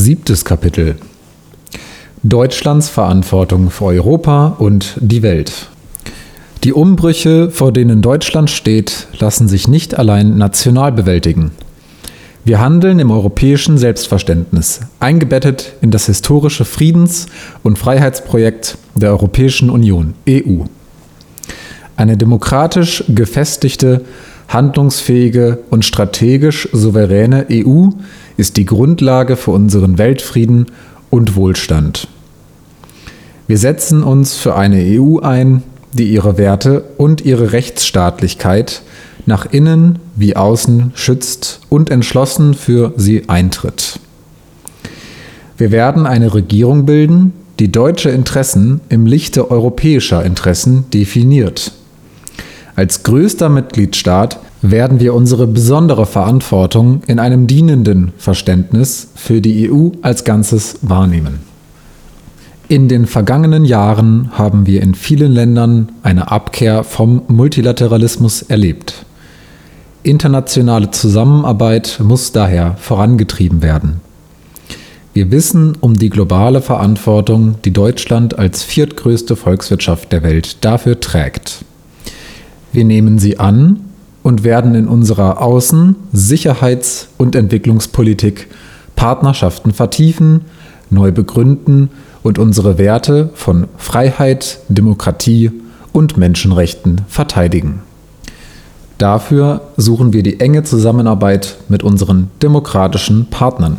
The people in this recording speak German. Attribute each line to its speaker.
Speaker 1: Siebtes Kapitel Deutschlands Verantwortung für Europa und die Welt. Die Umbrüche, vor denen Deutschland steht, lassen sich nicht allein national bewältigen. Wir handeln im europäischen Selbstverständnis, eingebettet in das historische Friedens- und Freiheitsprojekt der Europäischen Union, EU. Eine demokratisch gefestigte, handlungsfähige und strategisch souveräne EU ist die Grundlage für unseren Weltfrieden und Wohlstand. Wir setzen uns für eine EU ein, die ihre Werte und ihre Rechtsstaatlichkeit nach innen wie außen schützt und entschlossen für sie eintritt. Wir werden eine Regierung bilden, die deutsche Interessen im Lichte europäischer Interessen definiert. Als größter Mitgliedstaat werden wir unsere besondere Verantwortung in einem dienenden Verständnis für die EU als Ganzes wahrnehmen. In den vergangenen Jahren haben wir in vielen Ländern eine Abkehr vom Multilateralismus erlebt. Internationale Zusammenarbeit muss daher vorangetrieben werden. Wir wissen um die globale Verantwortung, die Deutschland als viertgrößte Volkswirtschaft der Welt dafür trägt. Wir nehmen sie an und werden in unserer Außen-, Sicherheits- und Entwicklungspolitik Partnerschaften vertiefen, neu begründen und unsere Werte von Freiheit, Demokratie und Menschenrechten verteidigen. Dafür suchen wir die enge Zusammenarbeit mit unseren demokratischen Partnern.